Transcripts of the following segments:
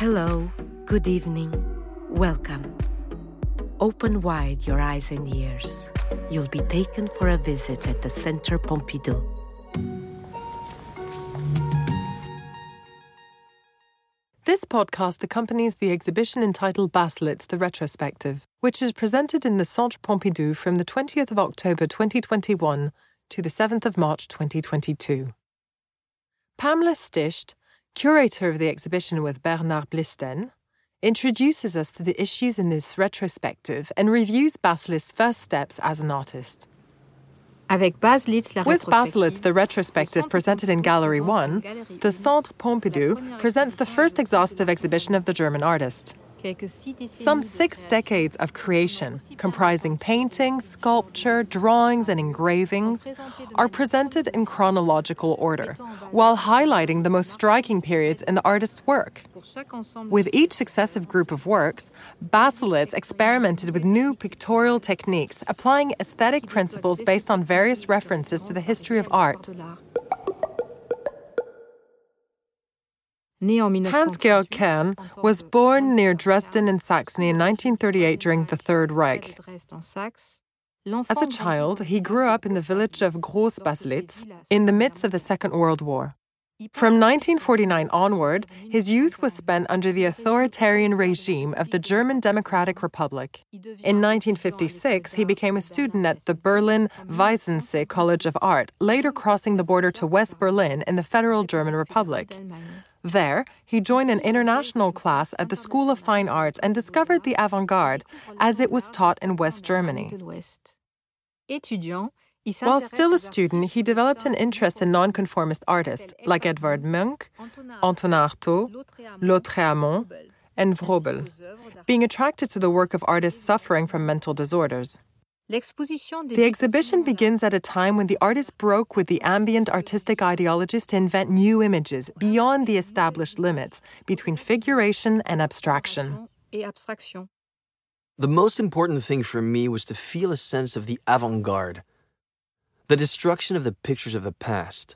Hello, good evening, welcome. Open wide your eyes and ears. You'll be taken for a visit at the Centre Pompidou. This podcast accompanies the exhibition entitled Baselitz The Retrospective, which is presented in the Centre Pompidou from the 20th of October 2021 to the 7th of March 2022. Pamela Sticht, curator of the exhibition with Bernard Blistène, introduces us to the issues in this retrospective and reviews Baselitz's first steps as an artist. Avec Baselitz, la With Baselitz, the retrospective presented in Gallery 1, the Centre Pompidou presents the first exhaustive exhibition of the German artist. Some six decades of creation, comprising painting, sculpture, drawings, and engravings, are presented in chronological order, while highlighting the most striking periods in the artist's work. With each successive group of works, Baselitz experimented with new pictorial techniques, applying aesthetic principles based on various references to the history of art. Hans Georg Kern was born near Dresden in Saxony in 1938 during the Third Reich. As a child, he grew up in the village of Groß Baselitz in the midst of the Second World War. From 1949 onward, his youth was spent under the authoritarian regime of the German Democratic Republic. In 1956, he became a student at the Berlin Weissensee College of Art, later crossing the border to West Berlin in the Federal German Republic. There, he joined an international class at the School of Fine Arts and discovered the avant garde as it was taught in West Germany. While still a student, he developed an interest in nonconformist artists like Edvard Munch, Antonin Artaud, Lautréamont, and Vrubel, being attracted to the work of artists suffering from mental disorders. The exhibition begins at a time when the artist broke with the ambient artistic ideologies to invent new images beyond the established limits between figuration and abstraction. The most important thing for me was to feel a sense of the avant garde, the destruction of the pictures of the past.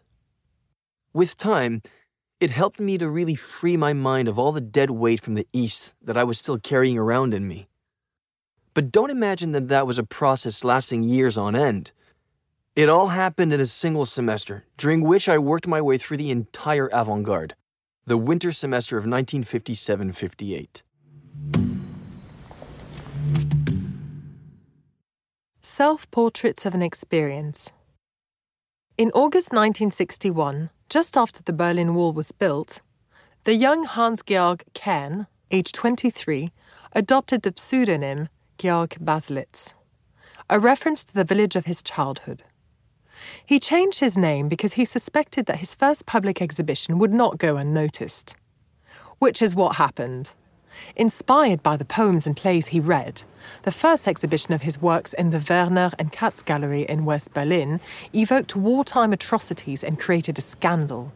With time, it helped me to really free my mind of all the dead weight from the East that I was still carrying around in me. But don't imagine that that was a process lasting years on end. It all happened in a single semester, during which I worked my way through the entire avant garde, the winter semester of 1957 58. Self Portraits of an Experience. In August 1961, just after the Berlin Wall was built, the young Hans Georg Kern, aged 23, adopted the pseudonym Georg Baselitz, a reference to the village of his childhood. He changed his name because he suspected that his first public exhibition would not go unnoticed. Which is what happened. Inspired by the poems and plays he read, the first exhibition of his works in the Werner and Katz Gallery in West Berlin evoked wartime atrocities and created a scandal,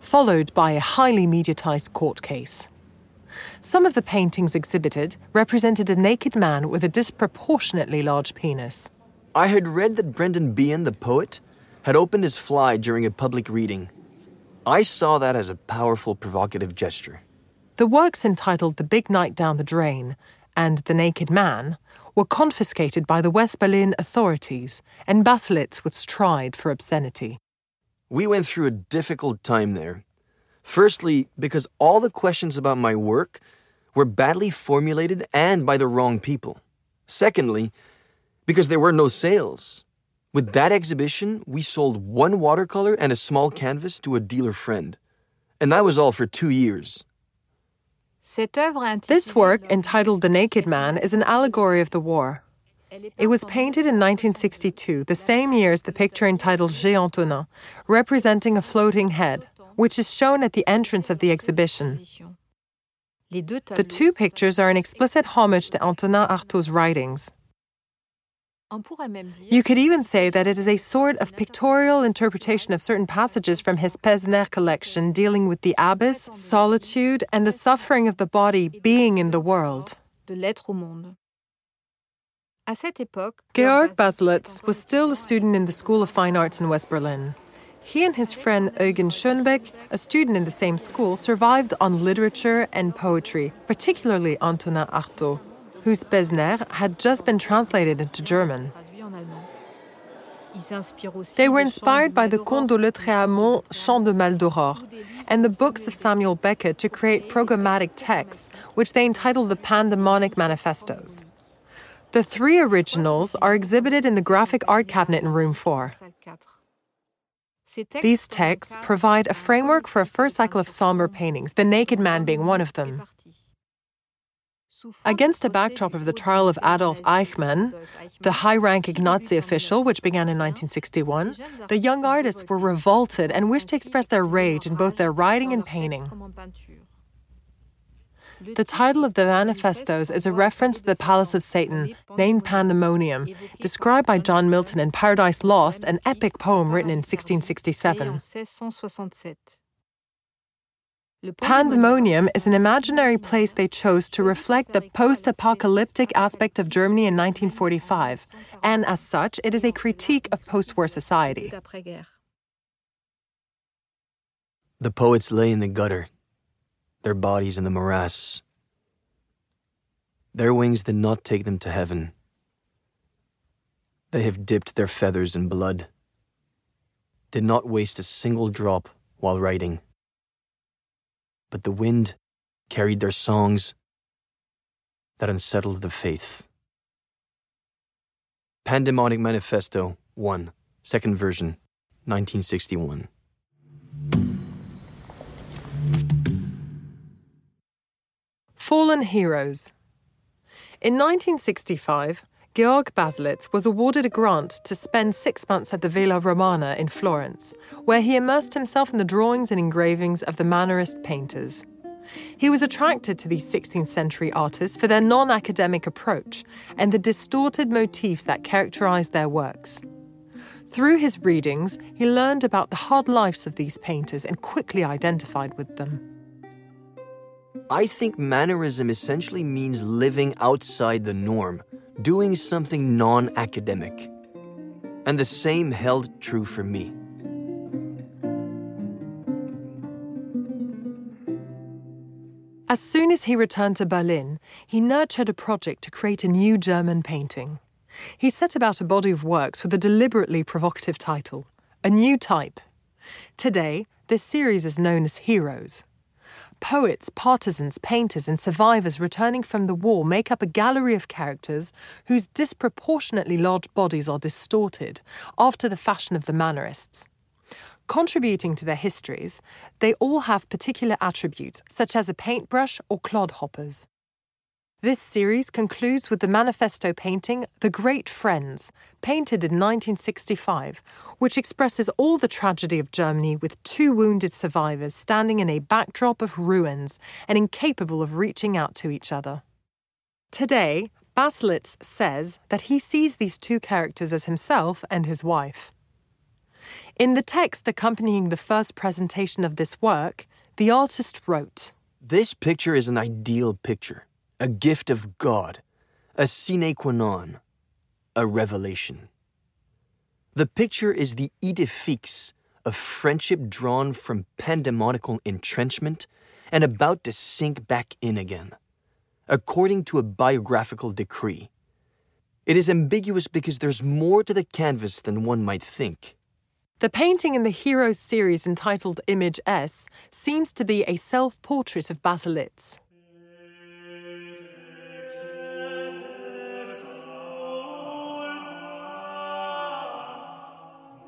followed by a highly mediatized court case. Some of the paintings exhibited represented a naked man with a disproportionately large penis. I had read that Brendan Behan, the poet, had opened his fly during a public reading. I saw that as a powerful, provocative gesture. The works entitled The Big Night Down the Drain and The Naked Man were confiscated by the West Berlin authorities, and Baselitz was tried for obscenity. We went through a difficult time there. Firstly, because all the questions about my work were badly formulated and by the wrong people. Secondly, because there were no sales. With that exhibition, we sold one watercolor and a small canvas to a dealer friend. And that was all for two years. This work, entitled The Naked Man, is an allegory of the war. It was painted in 1962, the same year as the picture entitled J'ai Antonin, representing a floating head, which is shown at the entrance of the exhibition. The two pictures are an explicit homage to Antonin Artaud's writings. You could even say that it is a sort of pictorial interpretation of certain passages from his Pèse-Nerfs collection dealing with the abyss, solitude, and the suffering of the body being in the world. Georg Baselitz was still a student in the School of Fine Arts in West Berlin. He and his friend Eugen Schönebeck, a student in the same school, survived on literature and poetry, particularly Antonin Artaud, whose Pèse-Nerfs had just been translated into German. They were inspired by the Comte de Lautréamont, Chant de Maldoror, and the books of Samuel Beckett to create programmatic texts, which they entitled the Pandemonic Manifestos. The three originals are exhibited in the graphic art cabinet in room 4. These texts provide a framework for a first cycle of somber paintings, The Naked Man being one of them. Against a backdrop of the trial of Adolf Eichmann, the high ranking Nazi official, which began in 1961, the young artists were revolted and wished to express their rage in both their writing and painting. The title of the manifestos is a reference to the Palace of Satan, named Pandemonium, described by John Milton in Paradise Lost, an epic poem written in 1667. Pandemonium is an imaginary place they chose to reflect the post apocalyptic aspect of Germany in 1945, and as such, it is a critique of post war society. The poets lay in the gutter, their bodies in the morass. Their wings did not take them to heaven. They have dipped their feathers in blood, did not waste a single drop while writing but the wind carried their songs that unsettled the faith. Pandemonic Manifesto 1, second version, 1961. Fallen Heroes. In 1965, Georg Baselitz was awarded a grant to spend six months at the Villa Romana in Florence, where he immersed himself in the drawings and engravings of the Mannerist painters. He was attracted to these 16th century artists for their non academic approach and the distorted motifs that characterized their works. Through his readings, he learned about the hard lives of these painters and quickly identified with them. I think mannerism essentially means living outside the norm doing something non academic. And the same held true for me. As soon as he returned to Berlin, he nurtured a project to create a new German painting. He set about a body of works with a deliberately provocative title A New Type. Today, this series is known as Heroes. Poets, partisans, painters, and survivors returning from the war make up a gallery of characters whose disproportionately large bodies are distorted, after the fashion of the Mannerists. Contributing to their histories, they all have particular attributes, such as a paintbrush or clodhoppers. This series concludes with the manifesto painting The Great Friends, painted in 1965, which expresses all the tragedy of Germany with two wounded survivors standing in a backdrop of ruins and incapable of reaching out to each other. Today, Baselitz says that he sees these two characters as himself and his wife. In the text accompanying the first presentation of this work, the artist wrote This picture is an ideal picture a gift of God, a sine qua non, a revelation. The picture is the idée fixe of friendship drawn from pandemonical entrenchment and about to sink back in again, according to a biographical decree. It is ambiguous because there's more to the canvas than one might think. The painting in the Heroes series entitled Image S seems to be a self portrait of Baselitz.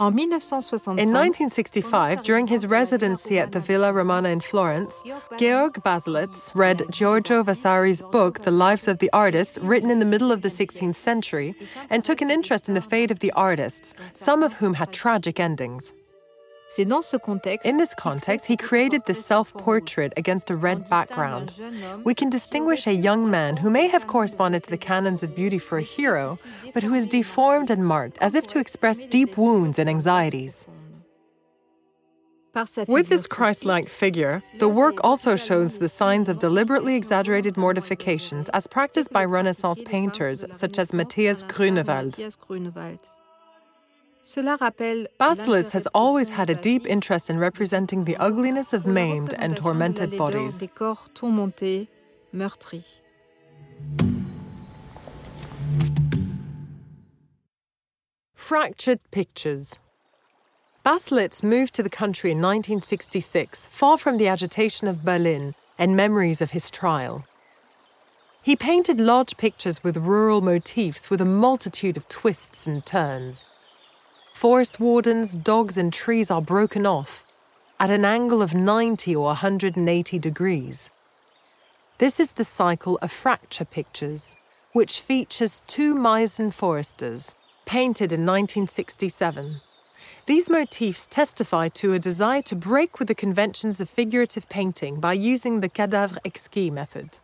In 1965, during his residency at the Villa Romana in Florence, Georg Baselitz read Giorgio Vasari's book, The Lives of the Artists, written in the middle of the 16th century, and took an interest in the fate of the artists, some of whom had tragic endings. In this context, he created the self portrait against a red background. We can distinguish a young man who may have corresponded to the canons of beauty for a hero, but who is deformed and marked as if to express deep wounds and anxieties. With this Christ like figure, the work also shows the signs of deliberately exaggerated mortifications as practiced by Renaissance painters such as Matthias Grunewald. Baselitz has always had a deep interest in representing the ugliness of maimed and tormented bodies. Fractured pictures. Baselitz moved to the country in 1966, far from the agitation of Berlin and memories of his trial. He painted large pictures with rural motifs with a multitude of twists and turns. Forest wardens, dogs, and trees are broken off at an angle of 90 or 180 degrees. This is the cycle of fracture pictures, which features two Meissen foresters, painted in 1967. These motifs testify to a desire to break with the conventions of figurative painting by using the cadavre exquis method.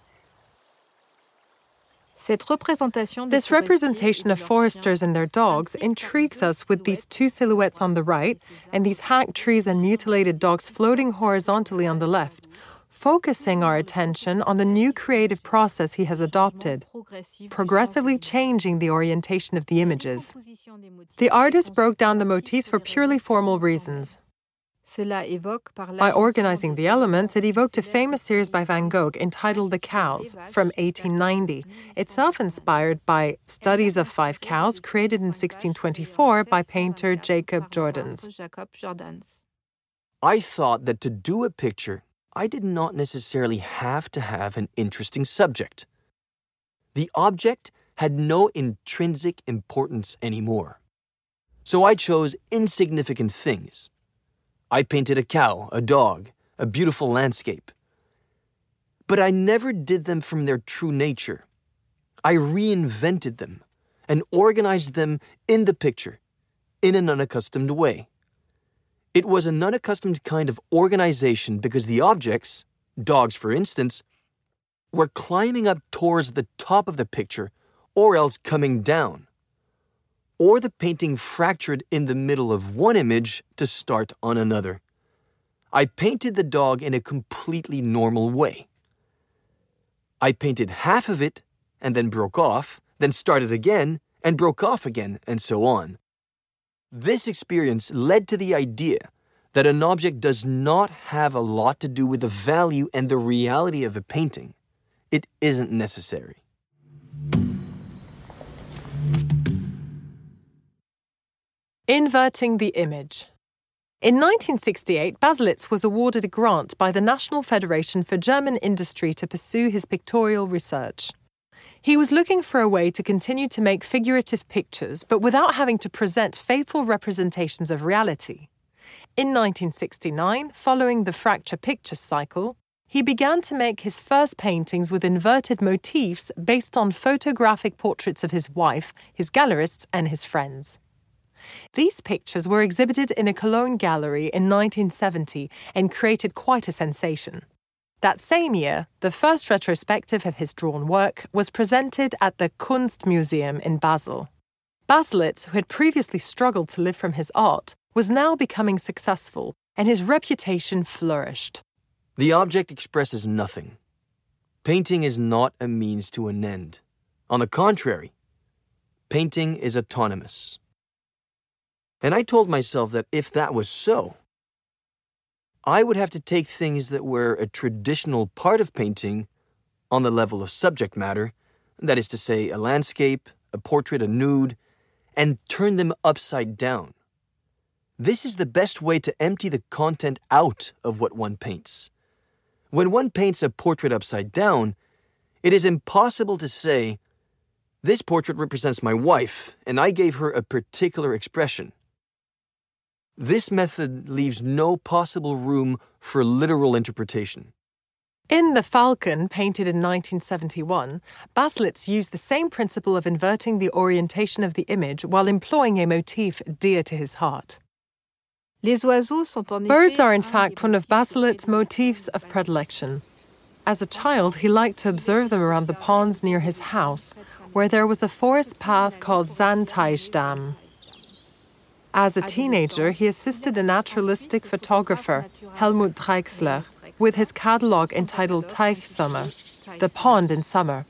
This representation of foresters and their dogs intrigues us with these two silhouettes on the right and these hacked trees and mutilated dogs floating horizontally on the left, focusing our attention on the new creative process he has adopted, progressively changing the orientation of the images. The artist broke down the motifs for purely formal reasons. By organizing the elements, it evoked a famous series by Van Gogh entitled The Cows from 1890, itself inspired by Studies of Five Cows created in 1624 by painter Jacob Jordaens. I thought that to do a picture, I did not necessarily have to have an interesting subject. The object had no intrinsic importance anymore. So I chose insignificant things. I painted a cow, a dog, a beautiful landscape. But I never did them from their true nature. I reinvented them and organized them in the picture in an unaccustomed way. It was an unaccustomed kind of organization because the objects, dogs for instance, were climbing up towards the top of the picture or else coming down. Or the painting fractured in the middle of one image to start on another. I painted the dog in a completely normal way. I painted half of it and then broke off, then started again and broke off again, and so on. This experience led to the idea that an object does not have a lot to do with the value and the reality of a painting. It isn't necessary. Inverting the image. In 1968, Baselitz was awarded a grant by the National Federation for German Industry to pursue his pictorial research. He was looking for a way to continue to make figurative pictures, but without having to present faithful representations of reality. In 1969, following the fracture pictures cycle, he began to make his first paintings with inverted motifs based on photographic portraits of his wife, his gallerists, and his friends. These pictures were exhibited in a Cologne gallery in 1970 and created quite a sensation. That same year, the first retrospective of his drawn work was presented at the Kunstmuseum in Basel. Baselitz, who had previously struggled to live from his art, was now becoming successful, and his reputation flourished. The object expresses nothing. Painting is not a means to an end. On the contrary, painting is autonomous. And I told myself that if that was so, I would have to take things that were a traditional part of painting on the level of subject matter, that is to say, a landscape, a portrait, a nude, and turn them upside down. This is the best way to empty the content out of what one paints. When one paints a portrait upside down, it is impossible to say, This portrait represents my wife, and I gave her a particular expression. This method leaves no possible room for literal interpretation. In The Falcon, painted in 1971, Baselitz used the same principle of inverting the orientation of the image while employing a motif dear to his heart. Birds are, in fact, one of Baselitz's motifs of predilection. As a child, he liked to observe them around the ponds near his house, where there was a forest path called Sandteichdamm. As a teenager, he assisted a naturalistic photographer, Helmut Drechsler, with his catalogue entitled Teichsommer, The Pond in Summer.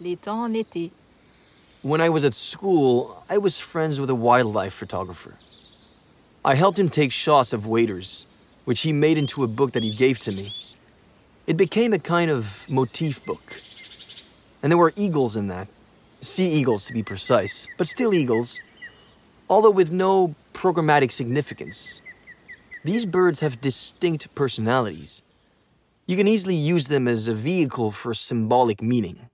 When I was at school, I was friends with a wildlife photographer. I helped him take shots of waders, which he made into a book that he gave to me. It became a kind of motif book. And there were eagles in that. Sea eagles, to be precise, but still eagles, although with no programmatic significance. These birds have distinct personalities. You can easily use them as a vehicle for symbolic meaning.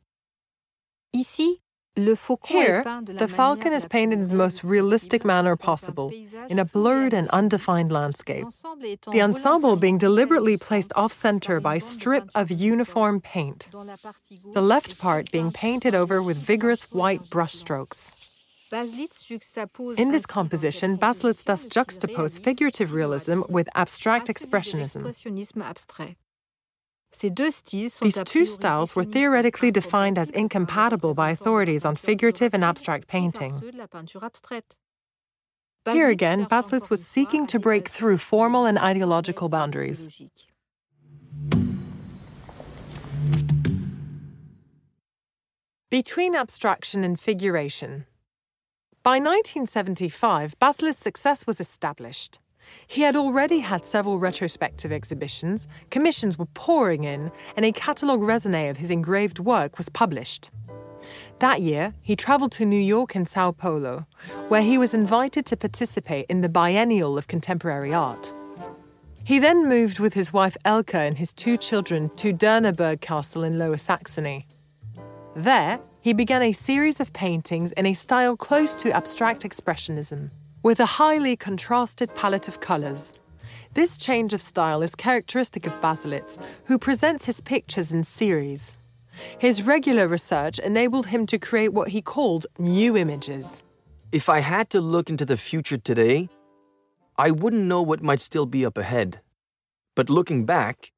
Ici, le faucon Here, est peint de la the falcon is painted in the most realistic manner possible, in a blurred and undefined landscape. The ensemble being deliberately placed off center by a strip of uniform paint, dont la partie the left part being painted over with vigorous white sur brushstrokes. In this composition, cette Baselitz thus juxtaposed figurative realism with abstract à celui de expressionism. l'expressionnisme abstrait. Ces deux styles sont These two styles were theoretically defined as incompatible by authorities on représentants de la figurative and abstract painting. ceux de la peinture abstraite. Here again, Baselitz was seeking to break through formal and ideological boundaries. Between abstraction and figuration. By 1975, Baselitz's success was established. He had already had several retrospective exhibitions, commissions were pouring in, and a catalogue raisonné of his engraved work was published. That year, he travelled to New York and Sao Paulo, where he was invited to participate in the Biennial of Contemporary Art. He then moved with his wife Elke and his two children to Derneburg Castle in Lower Saxony. There, he began a series of paintings in a style close to abstract expressionism, with a highly contrasted palette of colours. This change of style is characteristic of Baselitz, who presents his pictures in series. His regular research enabled him to create what he called new images. If I had to look into the future today, I wouldn't know what might still be up ahead. But looking back,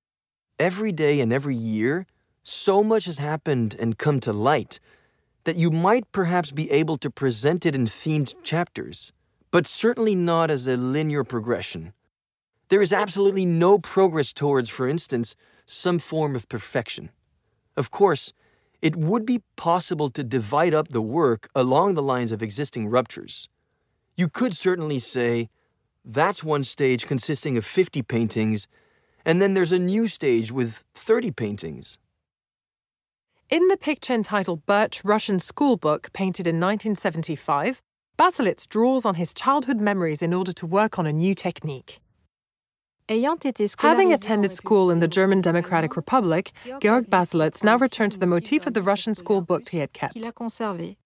every day and every year, so much has happened and come to light that you might perhaps be able to present it in themed chapters, but certainly not as a linear progression. There is absolutely no progress towards, for instance, some form of perfection. Of course, it would be possible to divide up the work along the lines of existing ruptures. You could certainly say, that's one stage consisting of 50 paintings, and then there's a new stage with 30 paintings. In the picture entitled Birch Russian Schoolbook, painted in 1975, Baselitz draws on his childhood memories in order to work on a new technique. Having attended school in the German Democratic Republic, Georg Baselitz now returned to the motif of the Russian school book he had kept. qu'il a conservé.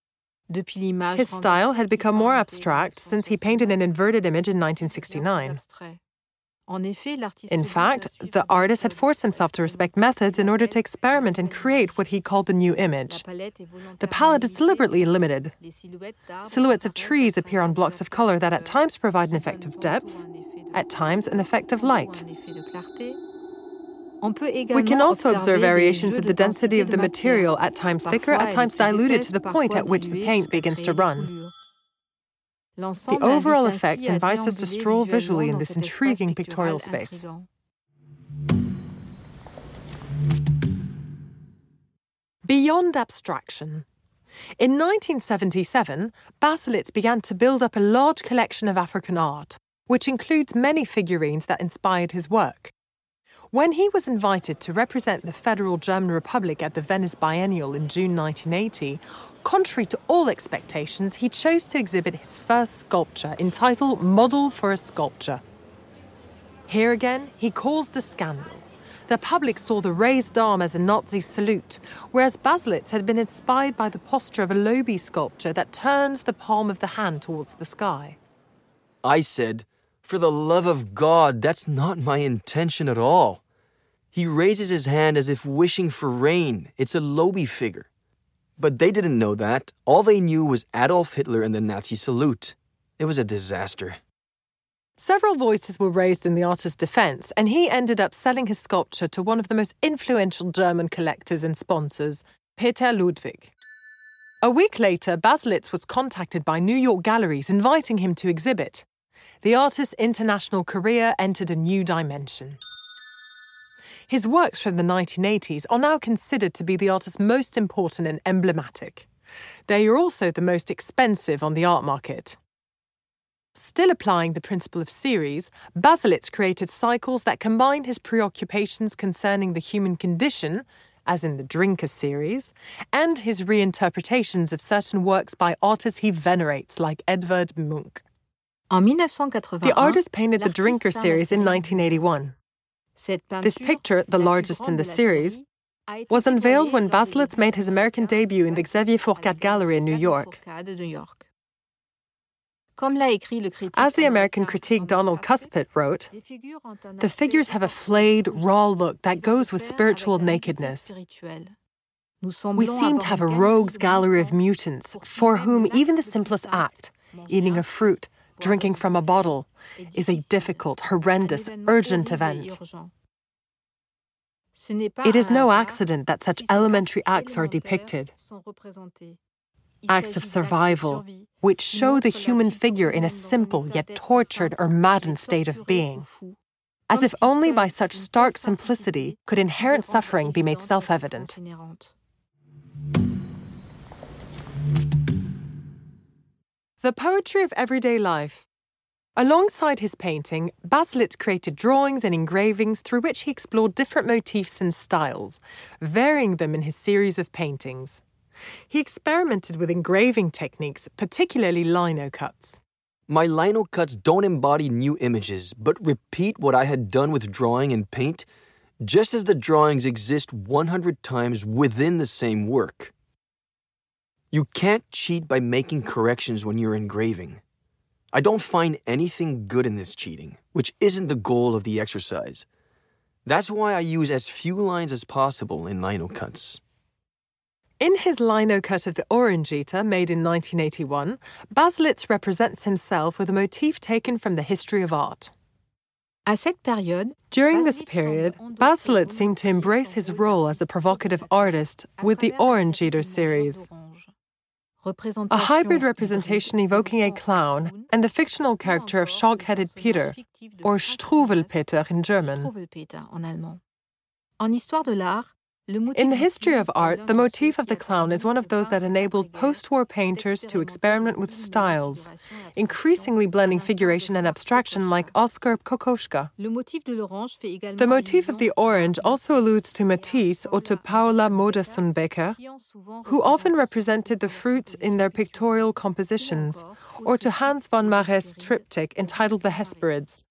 Depuis l'image His style had become more abstract since he painted an inverted image in 1969. In fact, the artist had forced himself to respect methods in order to experiment and create what he called the new image. The palette is deliberately limited. Silhouettes of trees appear on blocks of color that at times provide an effect of depth, tantôt un effet de at times an effect of light. un effet de clarté. On peut We can also observe variations in the density of the material, at times thicker, at times diluted to the point at which the paint begins to run. The overall effect invites us to stroll visually in this intriguing pictorial space. Beyond abstraction. In 1977, Baselitz began to build up a large collection of African art, which includes many figurines that inspired his work. When he was invited to represent the Federal German Republic at the Venice Biennial in June 1980, contrary to all expectations, he chose to exhibit his first sculpture entitled Model for a Sculpture. Here again, he caused a scandal. The public saw the raised arm as a Nazi salute, whereas Baselitz had been inspired by the posture of a Lobi sculpture that turns the palm of the hand towards the sky. I said, For the love of God, that's not my intention at all. He raises his hand as if wishing for rain. It's a Lobi figure. But they didn't know that. All they knew was Adolf Hitler and the Nazi salute. It was a disaster. Several voices were raised in the artist's defense, and he ended up selling his sculpture to one of the most influential German collectors and sponsors, Peter Ludwig. A week later, Baselitz was contacted by New York galleries inviting him to exhibit. The artist's international career entered a new dimension. His works from the 1980s are now considered to be the artist's most important and emblematic. They are also the most expensive on the art market. Still applying the principle of series, Baselitz created cycles that combine his preoccupations concerning the human condition, as in the Drinker series, and his reinterpretations of certain works by artists he venerates, like Edvard Munch. The artist painted the Drinker series in 1981. This picture, the largest in the series, série, a été was unveiled when Baselitz made his American debut in the Xavier Fourcade Gallery in New York. Fourcade de New York. Comme l'a écrit le critique As the American critic Donald Kuspit wrote, des figures ont un the figures have a flayed, raw look that goes with spiritual nakedness. We seem to have a rogues gallery of mutants for whom even the simplest act, eating a fruit, drinking from a bottle, is a difficult, horrendous, urgent event. It is no accident that such elementary acts are depicted. Acts of survival, which show the human figure in a simple yet tortured or maddened state of being. As if only by such stark simplicity could inherent suffering be made self evident. The poetry of everyday life. Alongside his painting, Baselitz created drawings and engravings through which he explored different motifs and styles, varying them in his series of paintings. He experimented with engraving techniques, particularly lino cuts. My lino cuts don't embody new images, but repeat what I had done with drawing and paint, just as the drawings exist 100 times within the same work. You can't cheat by making corrections when you're engraving. I don't find anything good in this cheating, which isn't the goal of the exercise. That's why I use as few lines as possible in lino cuts. In his lino cut of the Orange Eater, made in 1981, Baselitz represents himself with a motif taken from the history of art. À cette période, During this period, Baselitz seemed to embrace his rôle as a provocative artist with the à Orange Eater series. A hybrid representation evoking a clown and the fictional character of shock headed Peter, or Franz Struwwelpeter in German. Struwwelpeter en allemand. En histoire de l'art, le motif In the history of art, the motif of the clown is one of those that enabled post war painters to experiment with styles, la figuration, la increasingly blending à l'instar de figuration and abstraction like. Oskar Kokoschka. Le motif de l'orange fait également The motif of the orange also alludes to Matisse or to Paula Modersohn-Becker, qui ont souvent who often represented the fruit in their pictorial compositions, or to Hans von Marées' triptych entitled The Hesperids.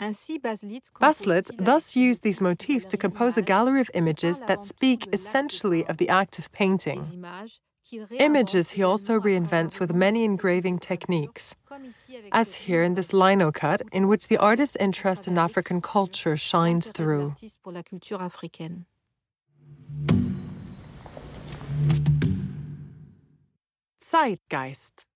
Ainsi, Baselitz Baselitz compose-t-il thus used these motifs to compose a gallery of images that speak tout de l'acte essentially of the act of painting. Images qu'il réinvente Images he also également à travers reinvents with many engraving techniques, comme ici avec as here in this lino cut, in which the artist's interest in African culture shines through. l'artiste pour la culture africaine. Zeitgeist.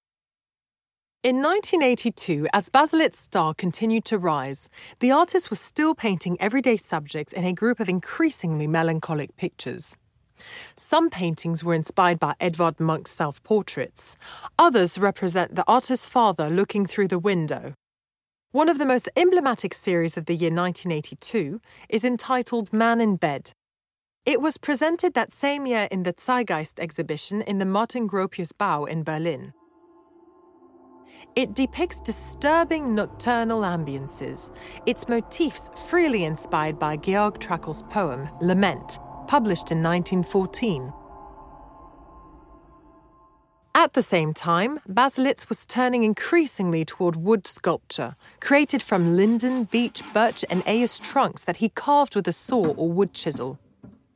In 1982, as Baselitz's star continued to rise, the artist was still painting everyday subjects in a group of increasingly melancholic pictures. Some paintings were inspired by Edvard Munch's self portraits, others represent the artist's father looking through the window. One of the most emblematic series of the year 1982 is entitled Man in Bed. It was presented that same year in the Zeitgeist exhibition in the Martin Gropius Bau in Berlin. It depicts disturbing nocturnal ambiances, its motifs freely inspired by Georg Trakl's poem Lament, published in 1914. At the same time, Baselitz was turning increasingly toward wood sculpture, created from linden, beech, birch, and aes trunks that he carved with a saw or wood chisel.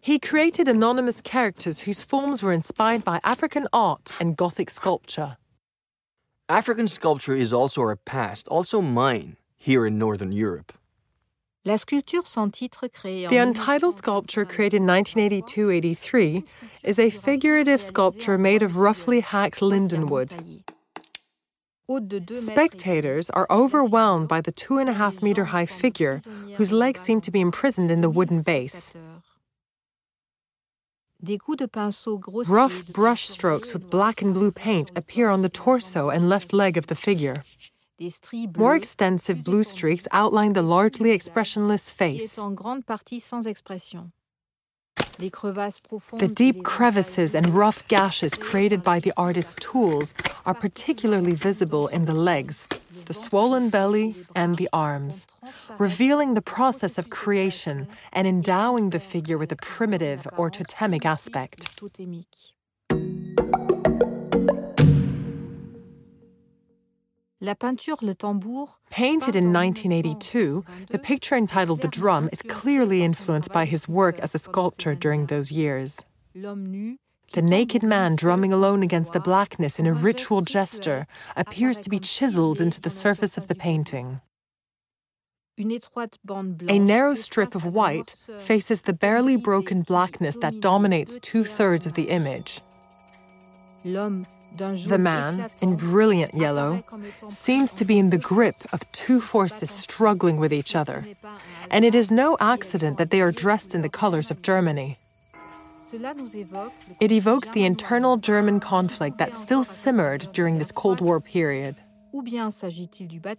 He created anonymous characters whose forms were inspired by African art and Gothic sculpture. African sculpture is also our past, also mine, here in Northern Europe. La sculpture sans titre créée en The untitled sculpture created in 1982 83 is a figurative sculpture made of roughly hacked lindenwood. Spectators are overwhelmed by the two and a half meter high figure whose legs seem to be imprisoned in the wooden base. Rough brush strokes with black and blue paint appear on the torso and left leg of the figure. More extensive blue streaks outline the largely expressionless face. The deep crevices and rough gashes created by the artist's tools are particularly visible in the legs, the swollen belly, and the arms, revealing the process of creation and endowing the figure with a primitive or totemic aspect. Painted in 1982, the picture entitled The Drum is clearly influenced by his work as a sculptor during those years. The naked man drumming alone against the blackness in a ritual gesture appears to be chiseled into the surface of the painting. A narrow strip of white faces the barely broken blackness that dominates two thirds of the image. The man, in brilliant yellow, seems to be in the grip of two forces struggling with each other, and it is no accident that they are dressed in the colors of Germany. It evokes the internal German conflict that still simmered during this Cold War period.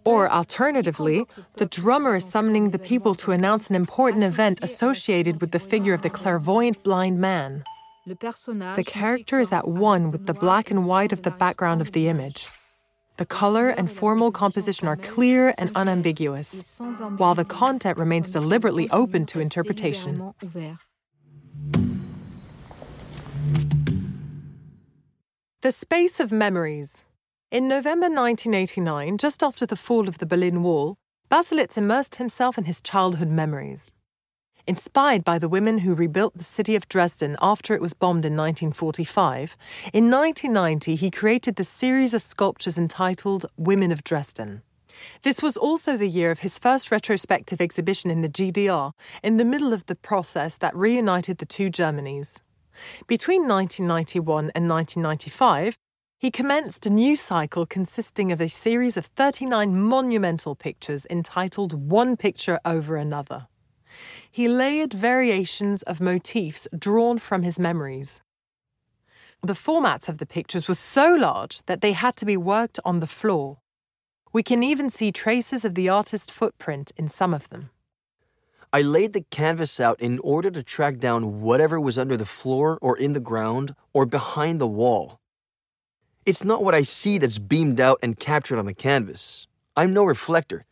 Or alternatively, the drummer is summoning the people to announce an important event associated with the figure of the clairvoyant blind man. The character is at one with the black and white of the background of the image. The color and formal composition are clear and unambiguous, while the content remains deliberately open to interpretation. The Space of Memories. In November 1989, just after the fall of the Berlin Wall, Baselitz immersed himself in his childhood memories. Inspired by the women who rebuilt the city of Dresden after it was bombed in 1945, in 1990 he created the series of sculptures entitled Women of Dresden. This was also the year of his first retrospective exhibition in the GDR, in the middle of the process that reunited the two Germanys. Between 1991 and 1995, he commenced a new cycle consisting of a series of 39 monumental pictures entitled One Picture Over Another he layered variations of motifs drawn from his memories. The formats of the pictures were so large that they had to be worked on the floor. We can even see traces of the artist's footprint in some of them. I laid the canvas out in order to track down whatever was under the floor or in the ground or behind the wall. It's not what I see that's beamed out and captured on the canvas. I'm no reflector,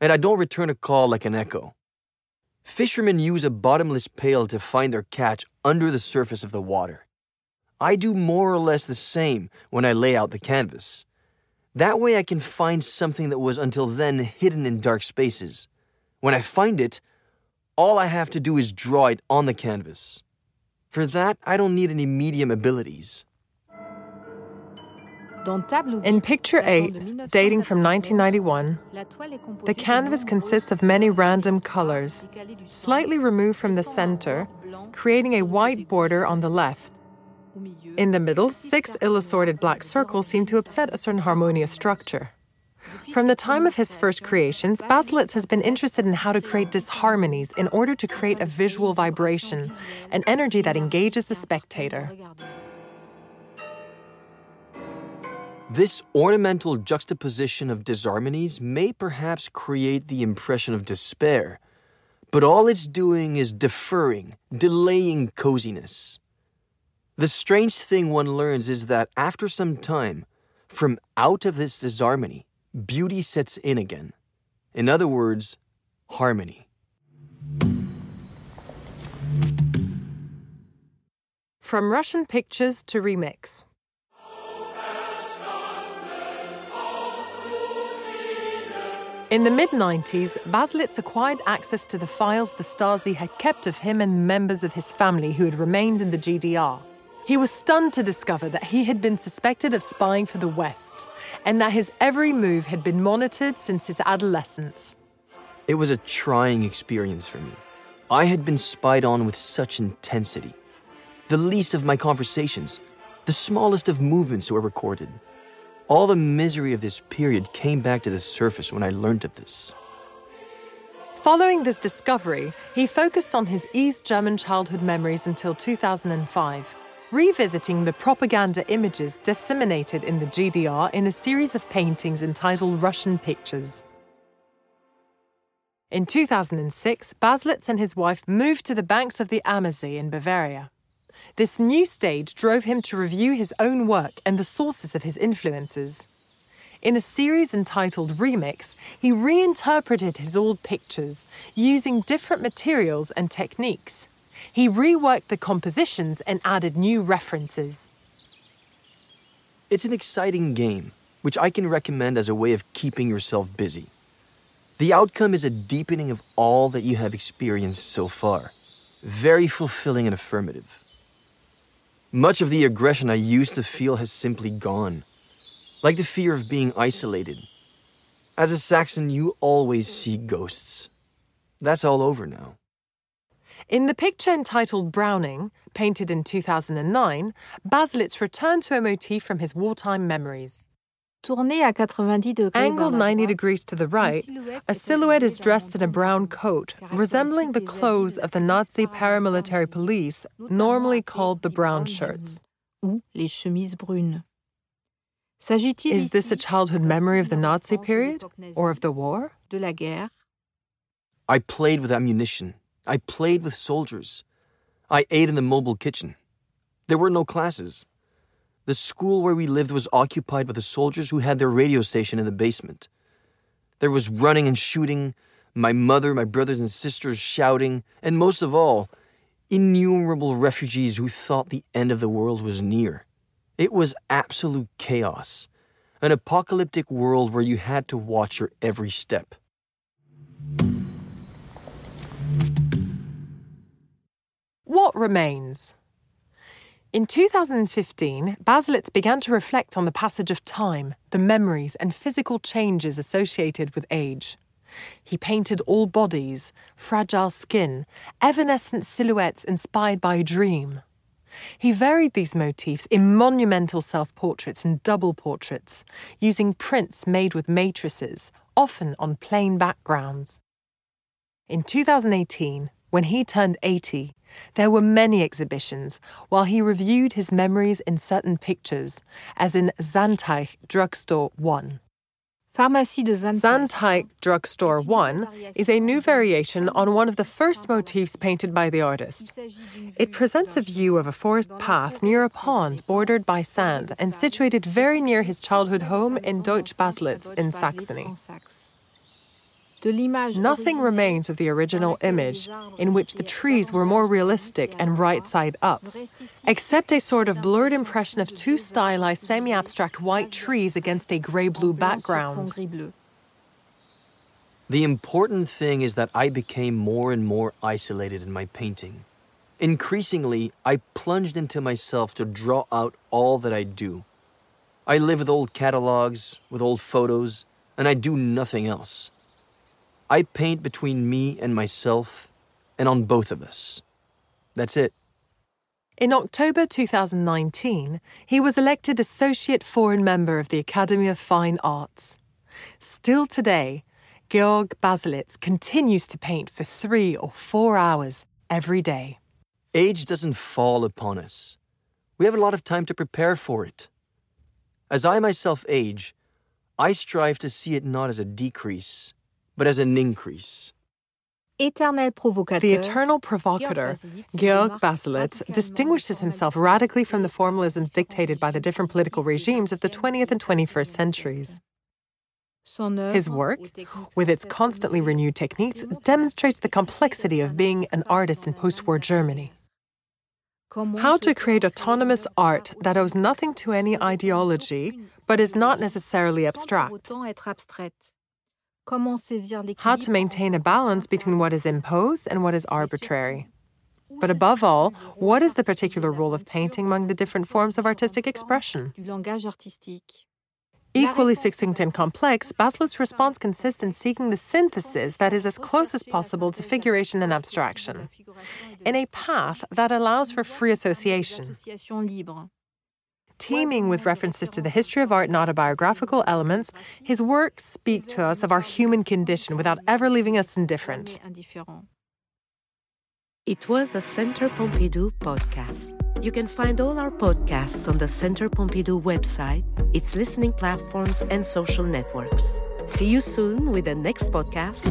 and I don't return a call like an echo. Fishermen use a bottomless pail to find their catch under the surface of the water. I do more or less the same when I lay out the canvas. That way I can find something that was until then hidden in dark spaces. When I find it, all I have to do is draw it on the canvas. For that, I don't need any medium abilities. In picture 8, dating from 1991, the canvas consists of many random colors, slightly removed from the center, creating a white border on the left. In the middle, six ill-assorted black circles seem to upset a certain harmonious structure. From the time of his first creations, Baselitz has been interested in how to create disharmonies in order to create a visual vibration, an energy that engages the spectator. This ornamental juxtaposition of disharmonies may perhaps create the impression of despair, but all it's doing is deferring, delaying coziness. The strange thing one learns is that after some time, from out of this disharmony, beauty sets in again. In other words, harmony. From Russian Pictures to Remix. In the mid 90s, Baselitz acquired access to the files the Stasi had kept of him and members of his family who had remained in the GDR. He was stunned to discover that he had been suspected of spying for the West and that his every move had been monitored since his adolescence. It was a trying experience for me. I had been spied on with such intensity. The least of my conversations, the smallest of movements were recorded. All the misery of this period came back to the surface when I learned of this. Following this discovery, he focused on his East German childhood memories until 2005, revisiting the propaganda images disseminated in the GDR in a series of paintings entitled Russian Pictures. In 2006, Baselitz and his wife moved to the banks of the Ammersee in Bavaria. This new stage drove him to review his own work and the sources of his influences. In a series entitled Remix, he reinterpreted his old pictures using different materials and techniques. He reworked the compositions and added new references. It's an exciting game, which I can recommend as a way of keeping yourself busy. The outcome is a deepening of all that you have experienced so far. Very fulfilling and affirmative. Much of the aggression I used to feel has simply gone, like the fear of being isolated. As a Saxon, you always see ghosts. That's all over now. In the picture entitled Browning, painted in 2009, Baselitz returned to a motif from his wartime memories. Angled 90 degrees to the right, a silhouette is dressed in a brown coat, resembling the clothes of the Nazi paramilitary police, normally called the brown shirts. ou les chemises brunes. Is this a childhood memory of the Nazi period or of the war? de la guerre I played with ammunition. I played with soldiers. I ate in the mobile kitchen. There were no classes. The school where we lived was occupied by the soldiers who had their radio station in the basement. There was running and shooting, my mother, my brothers and sisters shouting, and most of all, innumerable refugees who thought the end of the world was near. It was absolute chaos, an apocalyptic world where you had to watch your every step. What remains? In 2015, Baselitz began to reflect on the passage of time, the memories and physical changes associated with age. He painted all bodies, fragile skin, evanescent silhouettes inspired by a dream. He varied these motifs in monumental self portraits and double portraits, using prints made with matrices, often on plain backgrounds. In 2018, when he turned 80, there were many exhibitions while he reviewed his memories in certain pictures, as in Zanteich Drugstore 1. Pharmacie de Zanteich. Zanteich Drugstore 1 is a new variation on one of the first motifs painted by the artist. It presents a view of a forest path near a pond bordered by sand and situated very near his childhood home in Deutschbaselitz in Saxony. Nothing remains of the original image, in which the trees were more realistic and right side up, except a sort of blurred impression of two stylized semi abstract white trees against a grey blue background. The important thing is that I became more and more isolated in my painting. Increasingly, I plunged into myself to draw out all that I do. I live with old catalogs, with old photos, and I do nothing else. I paint between me and myself, and on both of us. That's it. In October 2019, he was elected Associate Foreign Member of the Academy of Fine Arts. Still today, Georg Baselitz continues to paint for three or four hours every day. Age doesn't fall upon us. We have a lot of time to prepare for it. As I myself age, I strive to see it not as a decrease, but as an increase. The eternal provocateur, Georg Baselitz, distinguishes himself radically from the formalisms dictated by the different political regimes of the 20th and 21st centuries. His work, with its constantly renewed techniques, demonstrates the complexity of being an artist in post war Germany. How to create autonomous art that owes nothing to any ideology, but is not necessarily abstract. How to maintain a balance between what is imposed and what is arbitrary. But above all, what is the particular role of painting among the different forms of artistic expression? Equally succinct and complex, Baselitz's response consists in seeking the synthesis that is as close as possible to figuration and abstraction, in a path that allows for free association. Teeming with references to the history of art and autobiographical elements, his works speak to us of our human condition without ever leaving us indifferent. It was a Centre Pompidou podcast. You can find all our podcasts on the Centre Pompidou website, its listening platforms, and social networks. See you soon with the next podcast.